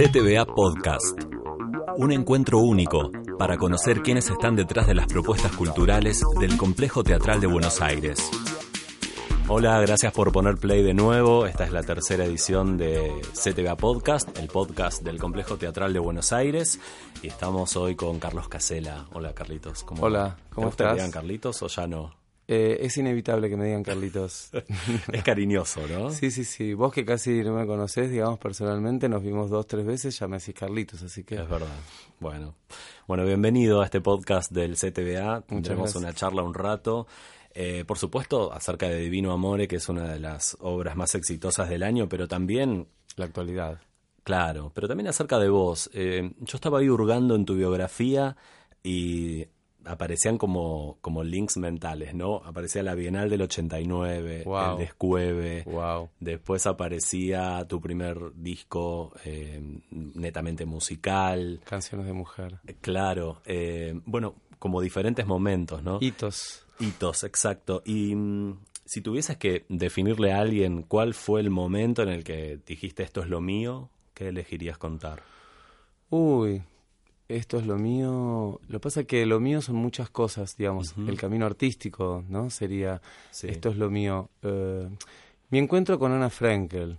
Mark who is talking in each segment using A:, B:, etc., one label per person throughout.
A: CTBA Podcast. Un encuentro único para conocer quiénes están detrás de las propuestas culturales del Complejo Teatral de Buenos Aires. Hola, gracias por poner play de nuevo. Esta es la tercera edición de CTBA Podcast, el podcast del Complejo Teatral de Buenos Aires. Y estamos hoy con Carlos Casela. Hola, Carlitos.
B: ¿Cómo Hola, ¿cómo
A: ¿Te
B: estás?
A: ¿Te digan Carlitos o ya no?
B: Eh, es inevitable que me digan Carlitos.
A: es cariñoso, ¿no?
B: Sí, sí, sí. Vos que casi no me conocés, digamos, personalmente, nos vimos dos, tres veces, ya me decís Carlitos, así que...
A: Es verdad. Bueno, bueno bienvenido a este podcast del CTBA. Tendremos una charla un rato. Eh, por supuesto, acerca de Divino Amore, que es una de las obras más exitosas del año, pero también...
B: La actualidad.
A: Claro, pero también acerca de vos. Eh, yo estaba ahí hurgando en tu biografía y aparecían como, como links mentales, ¿no? Aparecía la Bienal del 89,
B: wow.
A: el Descueve,
B: wow.
A: después aparecía tu primer disco eh, netamente musical.
B: Canciones de mujer.
A: Claro, eh, bueno, como diferentes momentos, ¿no?
B: Hitos.
A: Hitos, exacto. Y mm, si tuvieses que definirle a alguien cuál fue el momento en el que dijiste esto es lo mío, ¿qué elegirías contar?
B: Uy, esto es lo mío. Lo que pasa es que lo mío son muchas cosas, digamos. Uh -huh. El camino artístico, ¿no? Sería, sí. esto es lo mío. Uh, mi encuentro con Ana Frankel,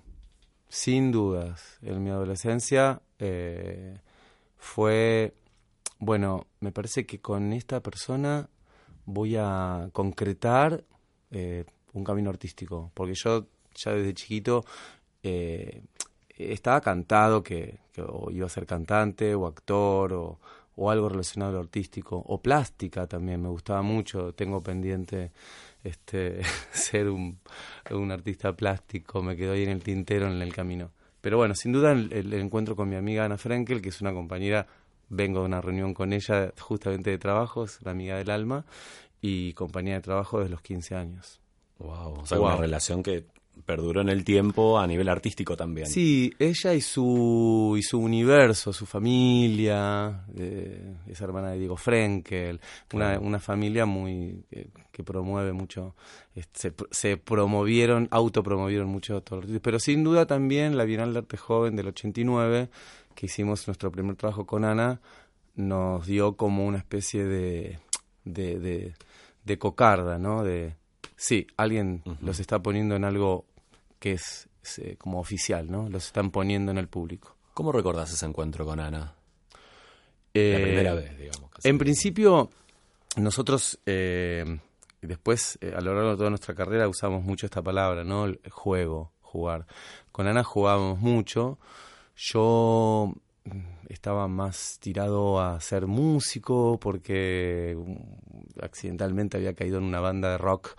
B: sin dudas, en mi adolescencia eh, fue, bueno, me parece que con esta persona voy a concretar eh, un camino artístico, porque yo ya desde chiquito eh, estaba cantado que, que o iba a ser cantante o actor o, o, algo relacionado a lo artístico o plástica también me gustaba mucho tengo pendiente este ser un, un, artista plástico me quedó ahí en el tintero en el camino pero bueno sin duda el, el, encuentro con mi amiga Ana Frankel que es una compañera vengo de una reunión con ella justamente de trabajo es una amiga del alma y compañía de trabajo desde los 15 años
A: wow o sea wow. una relación que perduró en el tiempo a nivel artístico también.
B: Sí, ella y su, y su universo, su familia, eh, es hermana de Diego Frenkel, claro. una, una, familia muy eh, que promueve mucho, se, se, promovieron, autopromovieron mucho todo pero sin duda también la Bienal de Arte Joven del 89, que hicimos nuestro primer trabajo con Ana, nos dio como una especie de, de, de, de cocarda, ¿no? De, Sí, alguien uh -huh. los está poniendo en algo que es, es eh, como oficial, ¿no? Los están poniendo en el público.
A: ¿Cómo recordás ese encuentro con Ana?
B: Eh,
A: La primera vez, digamos.
B: En principio, nosotros eh, después, a lo largo de toda nuestra carrera, usamos mucho esta palabra, ¿no? El juego, jugar. Con Ana jugábamos mucho. Yo estaba más tirado a ser músico porque accidentalmente había caído en una banda de rock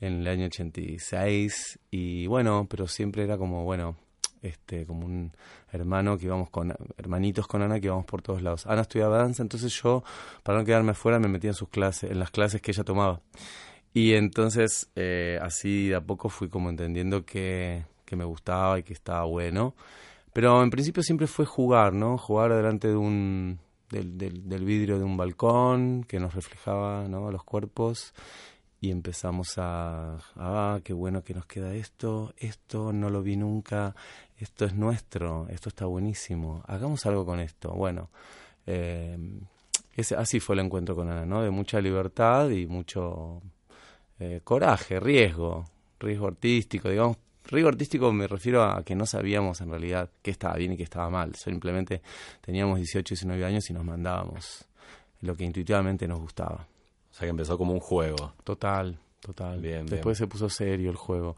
B: en el año 86 y bueno, pero siempre era como, bueno, este como un hermano que íbamos con hermanitos con Ana que íbamos por todos lados. Ana estudiaba danza, entonces yo para no quedarme afuera me metía en sus clases, en las clases que ella tomaba. Y entonces eh, así de a poco fui como entendiendo que, que me gustaba y que estaba bueno. Pero en principio siempre fue jugar, ¿no? Jugar delante de un del, del, del vidrio de un balcón que nos reflejaba, ¿no? Los cuerpos y empezamos a, ah, qué bueno que nos queda esto, esto no lo vi nunca, esto es nuestro, esto está buenísimo, hagamos algo con esto. Bueno, eh, así fue el encuentro con Ana, ¿no? De mucha libertad y mucho eh, coraje, riesgo, riesgo artístico, digamos. Riesgo artístico me refiero a que no sabíamos en realidad qué estaba bien y qué estaba mal. Simplemente teníamos 18, 19 años y nos mandábamos lo que intuitivamente nos gustaba.
A: Sea que empezó como un juego.
B: Total, total. Después se puso serio el juego.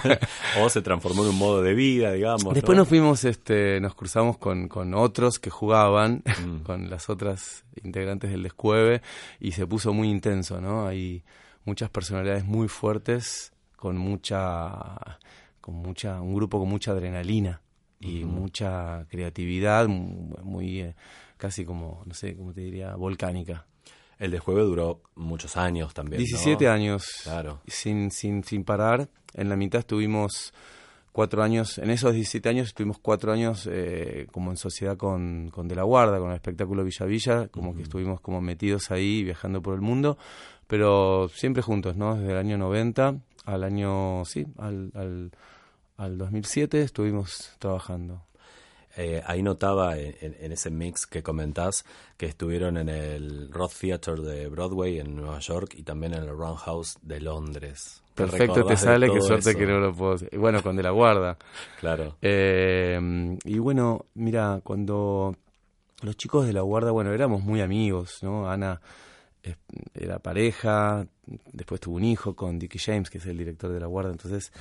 A: o se transformó en un modo de vida, digamos.
B: Después nos fuimos, este, nos cruzamos con, con otros que jugaban, mm. con las otras integrantes del Descueve, y se puso muy intenso, ¿no? Hay muchas personalidades muy fuertes, con mucha, con mucha, un grupo con mucha adrenalina y mucha creatividad, muy, eh, casi como, no sé, cómo te diría, volcánica.
A: El de juego duró muchos años también.
B: 17 años. Claro. Sin, sin, sin parar. En la mitad estuvimos cuatro años, en esos 17 años estuvimos cuatro años eh, como en sociedad con, con De la Guarda, con el espectáculo Villa Villa, como que estuvimos como metidos ahí viajando por el mundo, pero siempre juntos, ¿no? Desde el año 90 al año, sí, al, al, al 2007 estuvimos trabajando.
A: Eh, ahí notaba en, ese mix que comentás que estuvieron en el Roth Theatre de Broadway en Nueva York y también en el Roundhouse de Londres.
B: Perfecto, te sale, qué suerte que no lo puedo. Bueno, con De la Guarda.
A: claro.
B: Eh, y bueno, mira, cuando los chicos de la Guarda, bueno, éramos muy amigos, ¿no? Ana era pareja, después tuvo un hijo con Dickie James, que es el director de la Guarda, entonces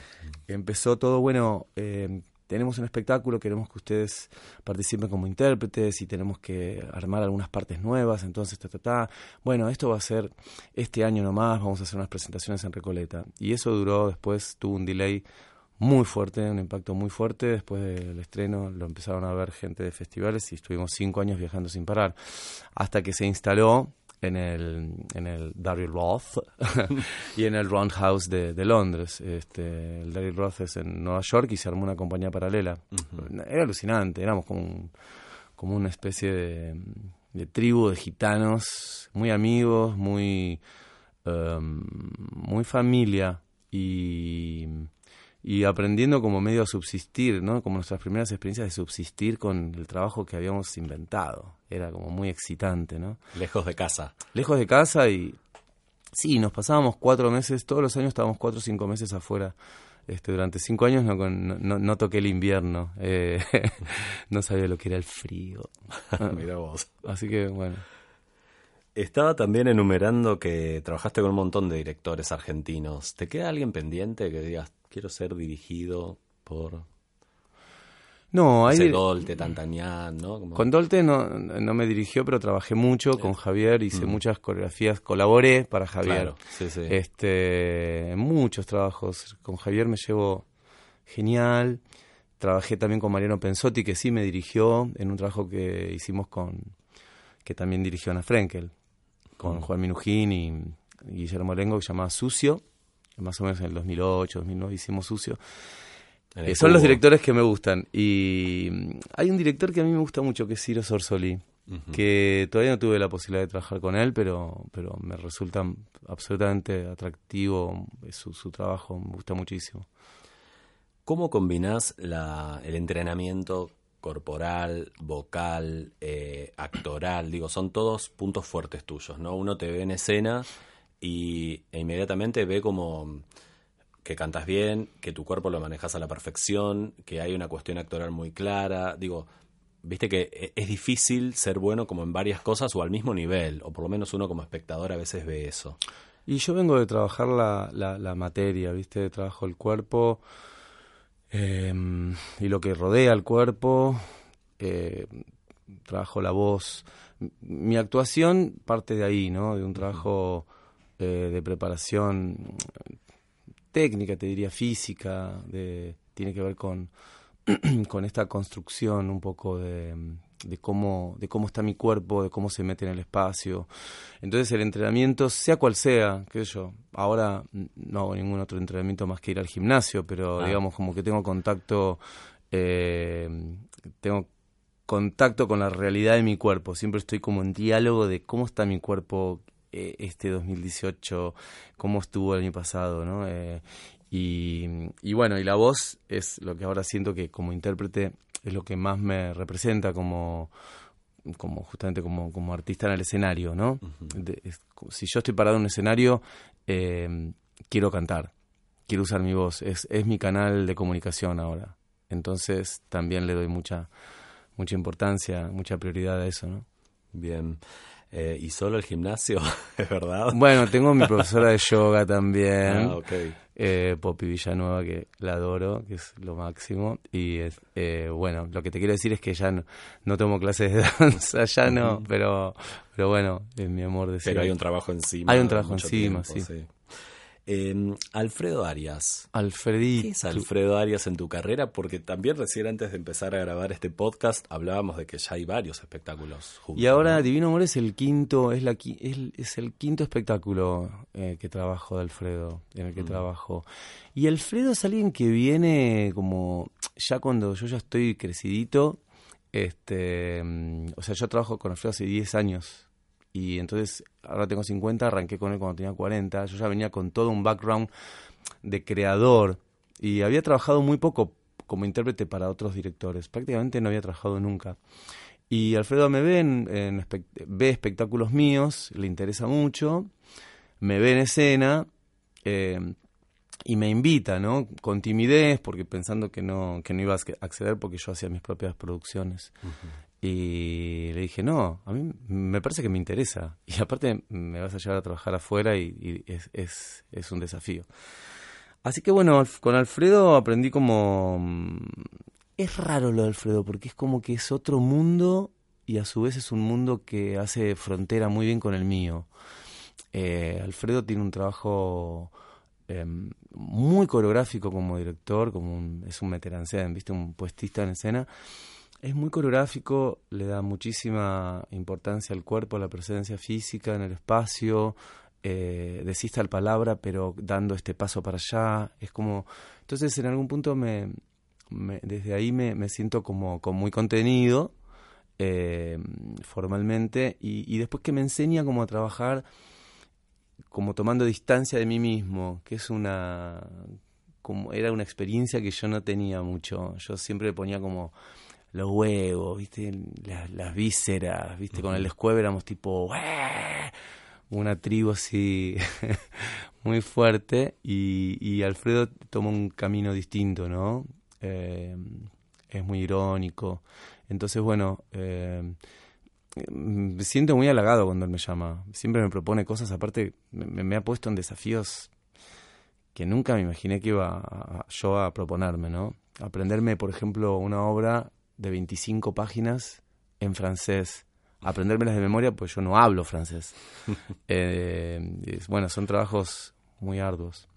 B: empezó todo, bueno, eh, tenemos un espectáculo, queremos que ustedes participen como intérpretes y tenemos que armar algunas partes nuevas, entonces, ta, ta, ta. Bueno, esto va a ser este año nomás, vamos a hacer unas presentaciones en Recoleta. Y eso duró, después tuvo un delay muy fuerte, un impacto muy fuerte. Después del estreno lo empezaron a ver gente de festivales y estuvimos cinco años viajando sin parar. Hasta que se instaló en el, en el Daryl Roth y en el Roundhouse de, de Londres. Este, el Daryl Roth es en Nueva York y se armó una compañía paralela. Era alucinante, éramos como, como una especie de, de, tribu de gitanos, muy amigos, muy, um, muy familia y y aprendiendo como medio a subsistir, ¿no? Como nuestras primeras experiencias de subsistir con el trabajo que habíamos inventado. Era como muy excitante, ¿no?
A: Lejos de casa.
B: Lejos de casa y sí, nos pasábamos cuatro meses, todos los años estábamos cuatro o cinco meses afuera. Este, durante cinco años no, no, no toqué el invierno, eh, no sabía lo que era el frío.
A: Mira vos.
B: Así que bueno.
A: Estaba también enumerando que trabajaste con un montón de directores argentinos. ¿Te queda alguien pendiente que digas, quiero ser dirigido por
B: no, hay
A: Dolte, Tantanian, ¿no?
B: Con Dolte no, no me dirigió, pero trabajé mucho con Javier, hice mm. muchas coreografías, colaboré para Javier.
A: sí, sí.
B: Este, muchos trabajos con Javier me llevo genial. Trabajé también con Mariano Pensotti, que sí me dirigió en un trabajo que hicimos con que también dirigió Ana Frenkel, con mm. Juan Minujín y Guillermo Lengo, que se llamaba Sucio más o menos en el 2008, 2009 hicimos Sucio. Eh, son los directores que me gustan. Y mm, hay un director que a mí me gusta mucho, que es Ciro Sorsoli, que todavía no tuve la posibilidad de trabajar con él, pero, pero me resulta absolutamente atractivo su, su trabajo, me gusta muchísimo.
A: ¿Cómo combinás la, el entrenamiento corporal, vocal, eh, actoral? Digo, son todos puntos fuertes tuyos, ¿no? Uno te ve en escena y, e inmediatamente ve como que cantas bien, que tu cuerpo lo manejas a la perfección, que hay una cuestión actoral muy clara. Digo, viste que e, es difícil ser bueno como en varias cosas o al mismo nivel, o por lo menos uno como espectador a veces ve eso.
B: Y yo vengo de trabajar la, la, materia, viste, trabajo el cuerpo em, y lo que rodea al cuerpo, eh, trabajo la voz. Mi actuación parte de ahí, ¿no? De un trabajo de preparación técnica, te diría física, de, tiene que ver con, con esta construcción un poco de, de, cómo, de cómo está mi cuerpo, de cómo se mete en el espacio. Entonces el entrenamiento, sea cual sea, qué sé yo, ahora no hago ningún otro entrenamiento más que ir al gimnasio, pero ah. digamos como que tengo contacto, eh, tengo contacto con la realidad de mi cuerpo, siempre estoy como en diálogo de cómo está mi cuerpo, eh, este 2018, cómo estuvo el año pasado, ¿no? Eh, y, y, bueno, y la voz es lo que ahora siento que como intérprete es lo que más me representa como, como justamente como, como artista en el escenario, ¿no? si yo estoy parado en un escenario, eh, quiero cantar, quiero usar mi voz, es, es mi canal de comunicación ahora. Entonces también le doy mucha, mucha importancia, mucha prioridad a eso, ¿no?
A: Bien. Eh, ¿Y solo el gimnasio? ¿Es verdad?
B: Bueno, tengo mi profesora de yoga también.
A: Ah, ok.
B: eh, Poppy Villanueva, que la adoro, que es lo máximo. Y es, eh, bueno, lo que te quiero decir es que ya no, no tomo clases de danza, ya no, pero, pero bueno, es mi amor de
A: Pero hay un trabajo encima.
B: Hay un trabajo encima,
A: tiempo,
B: sí.
A: Eh, Alfredo Arias.
B: Alfredito.
A: ¿Qué es Alfredo Arias en tu carrera? Porque también recién antes de empezar a grabar este podcast hablábamos de que ya hay varios espectáculos juntos.
B: Y ahora
A: ¿no?
B: Divino Amor es el quinto, es la es el quinto espectáculo eh, que trabajo de Alfredo, en el que
A: Mm.
B: trabajo. Y Alfredo es alguien que viene como ya cuando yo ya estoy crecidito, este, mm, o sea, yo trabajo con Alfredo hace 10 años. Y entonces, ahora tengo 50, arranqué con él cuando tenía 40. Yo ya venía con todo un background de creador. Y había trabajado muy poco como intérprete para otros directores. Prácticamente no había trabajado nunca. Y Alfredo me ve, en, ve espectáculos míos, le interesa mucho, me ve en escena eh, y me invita, ¿no? Con timidez, porque pensando que no, que no iba a ac- acceder porque yo hacía mis propias producciones. Y le dije, no, a mí me parece que me interesa. Y aparte me vas a llevar a trabajar afuera y, y es, es, es un desafío. Así que bueno, con Alfredo aprendí como... mm, Es raro lo de Alfredo, porque es como que es otro mundo y a su vez es un mundo que hace frontera muy bien con el mío. Eh, Alfredo tiene un trabajo eh, muy coreográfico como director, como un- es un veterancén, ¿viste? Un puestista en escena. Es muy coreográfico, le da muchísima importancia al cuerpo, a la presencia física en el espacio, eh, decís tal palabra, pero dando este paso para allá. Es como. Entonces, en algún punto, me, desde ahí me, me siento como, como muy contenido eh, formalmente y, y después que me enseña como a trabajar como tomando distancia de mí mismo, que es una como era una experiencia que yo no tenía mucho. Yo siempre ponía como los huevos, ¿viste? Las, las vísceras, ¿viste? Con el escueve éramos tipo una tribu así muy fuerte y, y Alfredo toma un camino distinto, ¿no? Eh, es muy irónico. Entonces, bueno, eh, me siento muy halagado cuando él me llama. Siempre me propone cosas, aparte me, me ha puesto en desafíos que nunca me imaginé que iba a- yo a proponerme, ¿no? Aprenderme, por ejemplo, una obra de 25 páginas en francés. Aprendérmelas de memoria, pues yo no hablo francés. Eh, bueno, son trabajos muy arduos.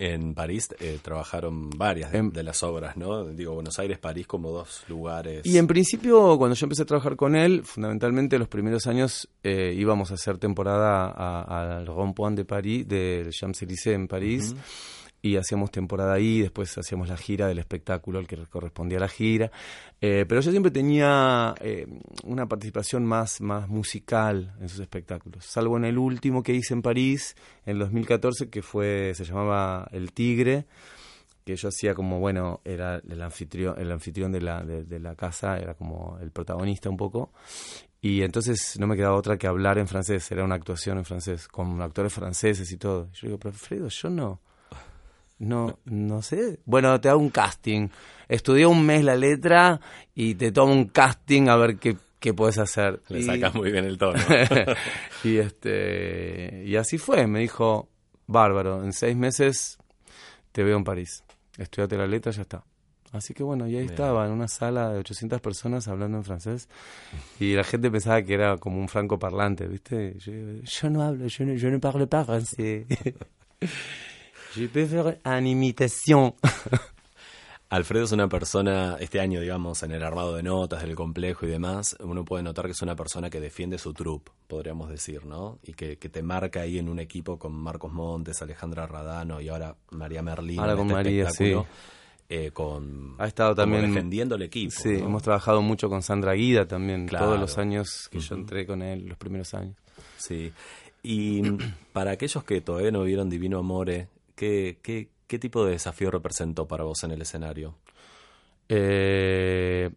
A: En París eh, trabajaron varias de,
B: En-
A: de las obras, ¿no? Digo, Buenos Aires, París como dos lugares.
B: Y en principio, cuando yo empecé a trabajar con él, fundamentalmente los primeros años eh, íbamos a hacer temporada al Rond-Point de París, del Champs-Élysées en París, y hacíamos temporada ahí, después hacíamos la gira del espectáculo, el que correspondía la gira. Eh, pero yo siempre tenía eh, una participación más, más musical en sus espectáculos, salvo en el último que hice en París, en el 2014, que fue, se llamaba El Tigre, que yo hacía como, bueno, era el anfitrión, el anfitrión de la, de, de la casa, era como el protagonista un poco. Y entonces no me quedaba otra que hablar en francés, era una actuación en francés, con actores franceses y todo. Yo digo, pero Alfredo, yo no. No, no sé. Bueno, te hago un casting. Estudié un mes la letra y te tomo un casting a ver qué, qué puedes hacer.
A: Le
B: Y-
A: sacas muy bien el tono.
B: y este y así fue, me dijo, bárbaro, en seis meses te veo en París. Estudiate la letra, ya está. Así que bueno, y ahí
A: Bien.
B: estaba, en una sala de 800 personas hablando en francés. Y la gente pensaba que era como un franco parlante, ¿viste? Yo, yo no hablo, yo no, yo no parle pas français. Je peux faire une imitation.
A: Alfredo es una persona, este año, digamos, en el armado de notas del complejo y demás, uno puede notar que es una persona que defiende su troupe, podríamos decir, ¿no? Y que, que te marca ahí en un equipo con Marcos Montes, Alejandra Radano y ahora María Merlín.
B: Ahora con
A: este
B: María, sí.
A: eh, con,
B: Ha estado también-
A: defendiendo el equipo.
B: Sí,
A: ¿no?
B: hemos trabajado mucho con Sandra Guida también,
A: Claro.
B: todos los años que yo entré con él, los primeros años.
A: Sí. Y para aquellos que todavía no vieron Divino Amore, ¿qué, qué, qué tipo de desafío representó para vos en el escenario?
B: Eh,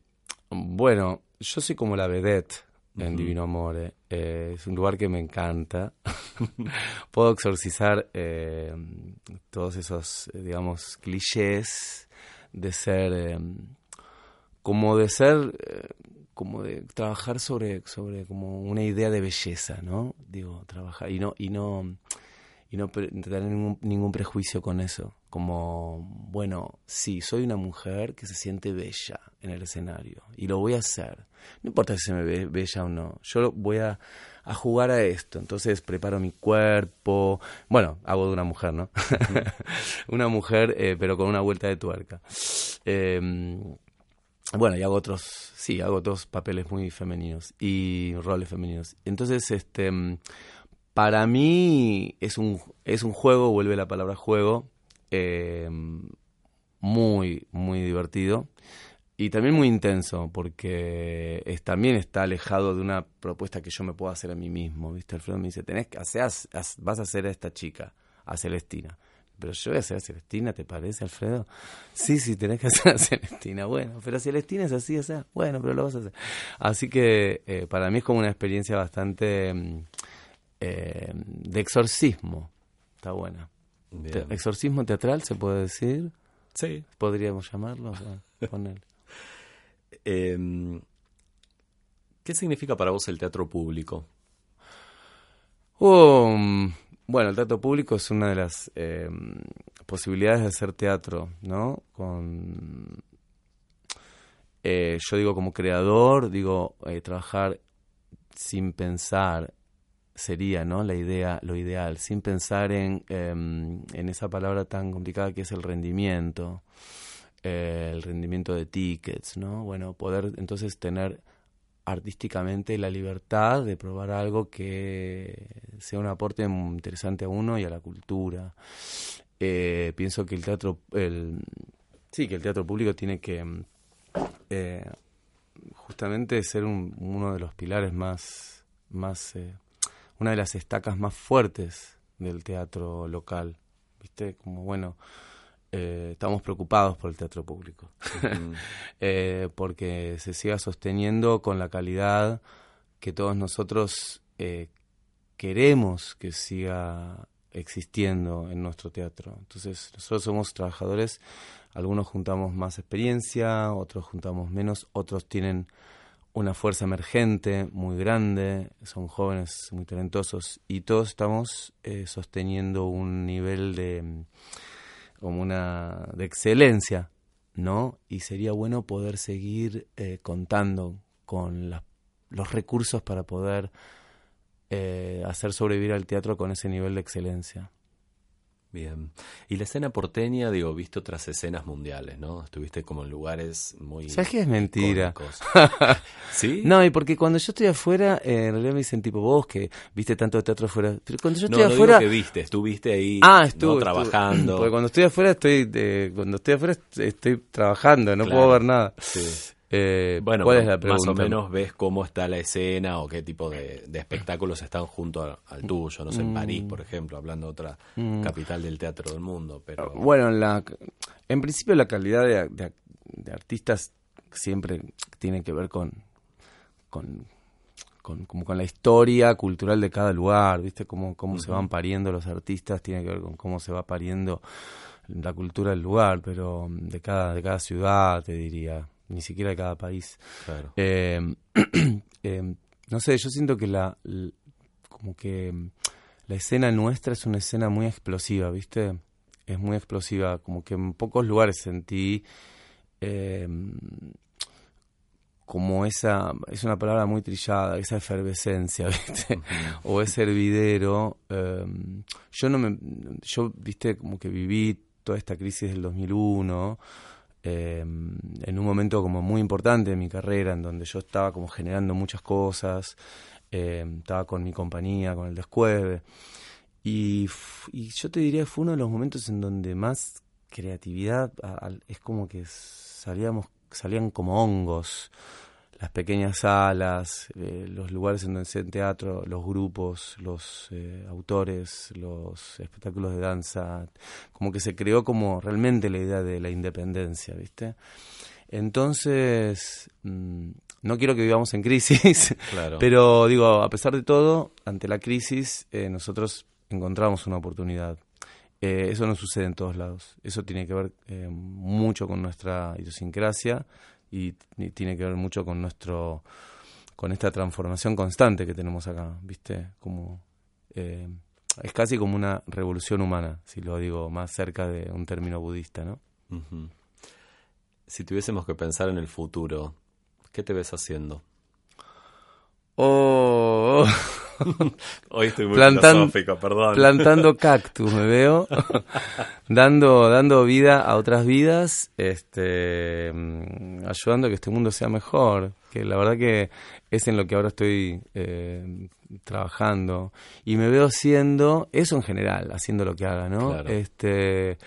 B: bueno, yo soy como la vedette en Divino Amore. Eh, es un lugar que me encanta. Puedo exorcizar eh, todos esos, eh, digamos, clichés de ser, eh, como de ser, eh, como de trabajar sobre, sobre como una idea de belleza, ¿no? Digo, trabajar y no, y no, y no tener ningún, ningún prejuicio con eso. Como, bueno, sí, soy una mujer que se siente bella en el escenario y lo voy a hacer. No importa si se me ve bella o no, yo voy a, a jugar a esto. Entonces preparo mi cuerpo. Bueno, hago de una mujer, ¿no? una mujer, eh, pero con una vuelta de tuerca. Em, bueno, y hago otros, sí, hago otros papeles muy femeninos y roles femeninos. Entonces, este, para mí es un, es un juego, vuelve la palabra juego, em, muy, muy divertido. Y también muy intenso, porque también está alejado de una propuesta que yo me puedo hacer a mí mismo. ¿Viste? Alfredo me dice, tenés que hacer, vas a hacer a esta chica, a Celestina. Pero yo voy a hacer a Celestina, ¿te parece, Alfredo? Sí, sí, tenés que hacer a Celestina. Bueno, pero Celestina es así, o sea, bueno, pero lo vas a hacer. Así que eh, para mí es como una experiencia bastante mm, eh, de exorcismo. Está buena. exorcismo teatral, se puede decir.
A: Sí.
B: Podríamos llamarlo, o sea, poner.
A: Em, ¿Qué significa para vos el teatro público?
B: Um, bueno, el teatro público es una de las em, posibilidades de hacer teatro, ¿no? Con, eh, yo digo como creador, digo eh, trabajar sin pensar sería, ¿no? La idea, lo ideal, sin pensar en, em, en esa palabra tan complicada que es el rendimiento. Eh, el rendimiento de tickets, ¿no? Bueno, poder entonces tener artísticamente la libertad de probar algo que sea un aporte interesante a uno y a la cultura. Eh, pienso que el teatro, el, sí, que el teatro público tiene que eh, justamente ser uno de los pilares más, más una de las estacas más fuertes del teatro local, viste, como bueno eh, estamos preocupados por el teatro público, eh, porque se siga sosteniendo con la calidad que todos nosotros eh, queremos que siga existiendo en nuestro teatro. Entonces, nosotros somos trabajadores, algunos juntamos más experiencia, otros juntamos menos, otros tienen una fuerza emergente muy grande, son jóvenes muy talentosos y todos estamos sosteniendo un nivel de como una de excelencia, ¿no? Y sería bueno poder seguir eh, contando con los recursos para poder eh, hacer sobrevivir al teatro con ese nivel de excelencia.
A: Bien. Y la escena porteña, digo, viste otras escenas mundiales, ¿no? Estuviste como en lugares muy.
B: ¿Sabes que es mentira?
A: ¿Sí?
B: No, y porque cuando yo estoy afuera, eh, en realidad me dicen tipo vos que viste tanto de teatro afuera. Pero cuando yo estoy
A: no, no
B: afuera.
A: Digo que viste, estuviste ahí
B: ah, estuve,
A: trabajando.
B: Porque cuando estoy afuera, estoy. De, cuando estoy afuera, estoy trabajando, no puedo ver nada.
A: Sí.
B: Eh,
A: bueno,
B: ¿cuál es la pregunta?
A: más o menos ves cómo está la escena o qué tipo de, espectáculos están junto al tuyo, no sé, en París, por ejemplo, hablando de otra mm. capital del teatro del mundo. Pero...
B: Bueno, la, en principio la calidad de, artistas siempre tiene que ver con, con, como con la historia cultural de cada lugar, ¿viste? Cómo, cómo se van pariendo los artistas, tiene que ver con cómo se va pariendo la cultura del lugar, pero de cada, de cada ciudad, te diría ni siquiera de cada país.
A: Em,
B: em, no sé, yo siento que la, como que em, la escena nuestra es una escena muy explosiva, ¿viste? Es muy explosiva, como que en pocos lugares sentí como esa, es una palabra muy trillada, esa efervescencia, ¿viste? O ese hervidero. yo no me, yo, ¿viste? Como que viví toda esta crisis del 2001 eh, en un momento como muy importante de mi carrera, en donde yo estaba como generando muchas cosas, eh, estaba con mi compañía, con el Descueve, y, y, yo te diría que fue uno de los momentos en donde más creatividad, es como que salíamos, salían como hongos, las pequeñas salas, eh, los lugares en donde se teatro, los grupos, los eh, autores, los espectáculos de danza, como que se creó como realmente la idea de la independencia, ¿viste? Entonces, mm, no quiero que vivamos en crisis, pero digo, a pesar de todo, ante la crisis, eh, nosotros encontramos una oportunidad. eso no sucede en todos lados. Eso tiene que ver mucho con nuestra idiosincrasia y, tiene que ver mucho con nuestro con esta transformación constante que tenemos acá, ¿viste? Como eh, es casi como una revolución humana, si lo digo más cerca de un término budista, ¿no?
A: Si tuviésemos que pensar en el futuro, ¿qué te ves haciendo?
B: Oh,
A: Hoy estoy muy filosófico, perdón.
B: Plantando cactus, me veo. dando, dando vida a otras vidas, este, mm, ayudando a que este mundo sea mejor. Que la verdad que es en lo que ahora estoy eh, trabajando. Y me veo haciendo eso en general, haciendo lo que haga, ¿no? Este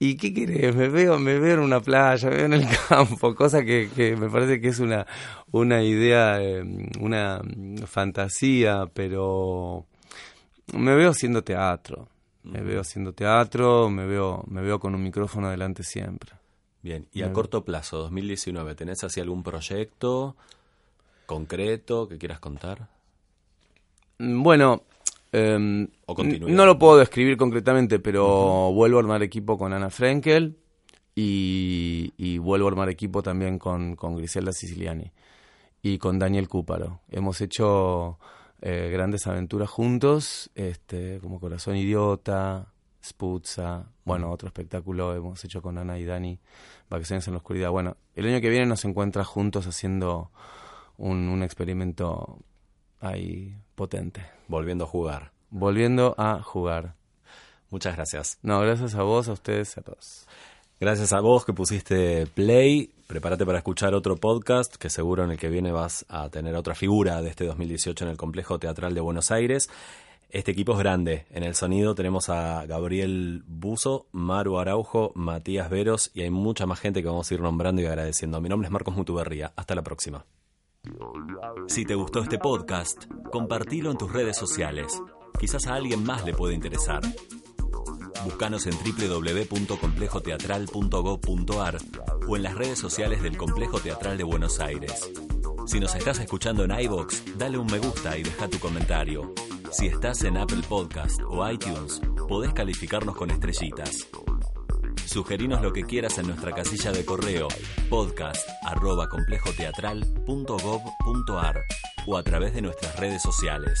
B: ¿Y qué querés? Me veo, me veo en una playa, me veo en el campo, cosa que, que me parece que es una, una idea, eh, una fantasía, pero me veo haciendo teatro. Me veo haciendo teatro, me veo, me veo con un micrófono delante siempre.
A: Bien, y a corto plazo, 2019, ¿tenés así algún proyecto concreto que quieras contar?
B: Bueno, Em, no lo puedo describir concretamente, pero vuelvo a armar equipo con Ana Frenkel y, vuelvo a armar equipo también con, con, Griselda Siciliani y con Daniel Cúparo. Hemos hecho eh, grandes aventuras juntos, este, como Corazón Idiota, Sputza, bueno, otro espectáculo hemos hecho con Ana y Dani, Vacaciones en la Oscuridad. Bueno, el año que viene nos encuentra juntos haciendo un, un experimento ahí potente.
A: Volviendo a jugar.
B: Volviendo a jugar.
A: Muchas gracias.
B: No, gracias a vos, a ustedes, a todos.
A: Gracias a vos que pusiste play. Prepárate para escuchar otro podcast que seguro en el que viene vas a tener otra figura de este 2018 en el Complejo Teatral de Buenos Aires. Este equipo es grande. En el sonido tenemos a Gabriel Buzo, Maru Araujo, Matías Veros y hay mucha más gente que vamos a ir nombrando y agradeciendo. Mi nombre es Marcos Mutuberría. Hasta la próxima. Si te gustó este podcast, compartilo en tus redes sociales. Quizás a alguien más le puede interesar. Búscanos en www.complejoteatral.gov.ar o en las redes sociales del Complejo Teatral de Buenos Aires. Si nos estás escuchando en iBox, dale un me gusta y deja tu comentario. Si estás en Apple Podcast o iTunes, podés calificarnos con estrellitas. Sugerinos lo que quieras en nuestra casilla de correo podcast o a través de nuestras redes sociales.